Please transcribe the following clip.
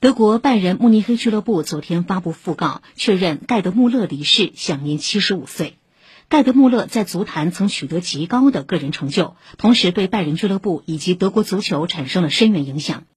德国拜仁慕尼黑俱乐部昨天发布讣告确认盖德穆勒离世享年七十五岁。盖德穆勒在足坛曾取得极高的个人成就同时对拜仁俱乐部以及德国足球产生了深远影响。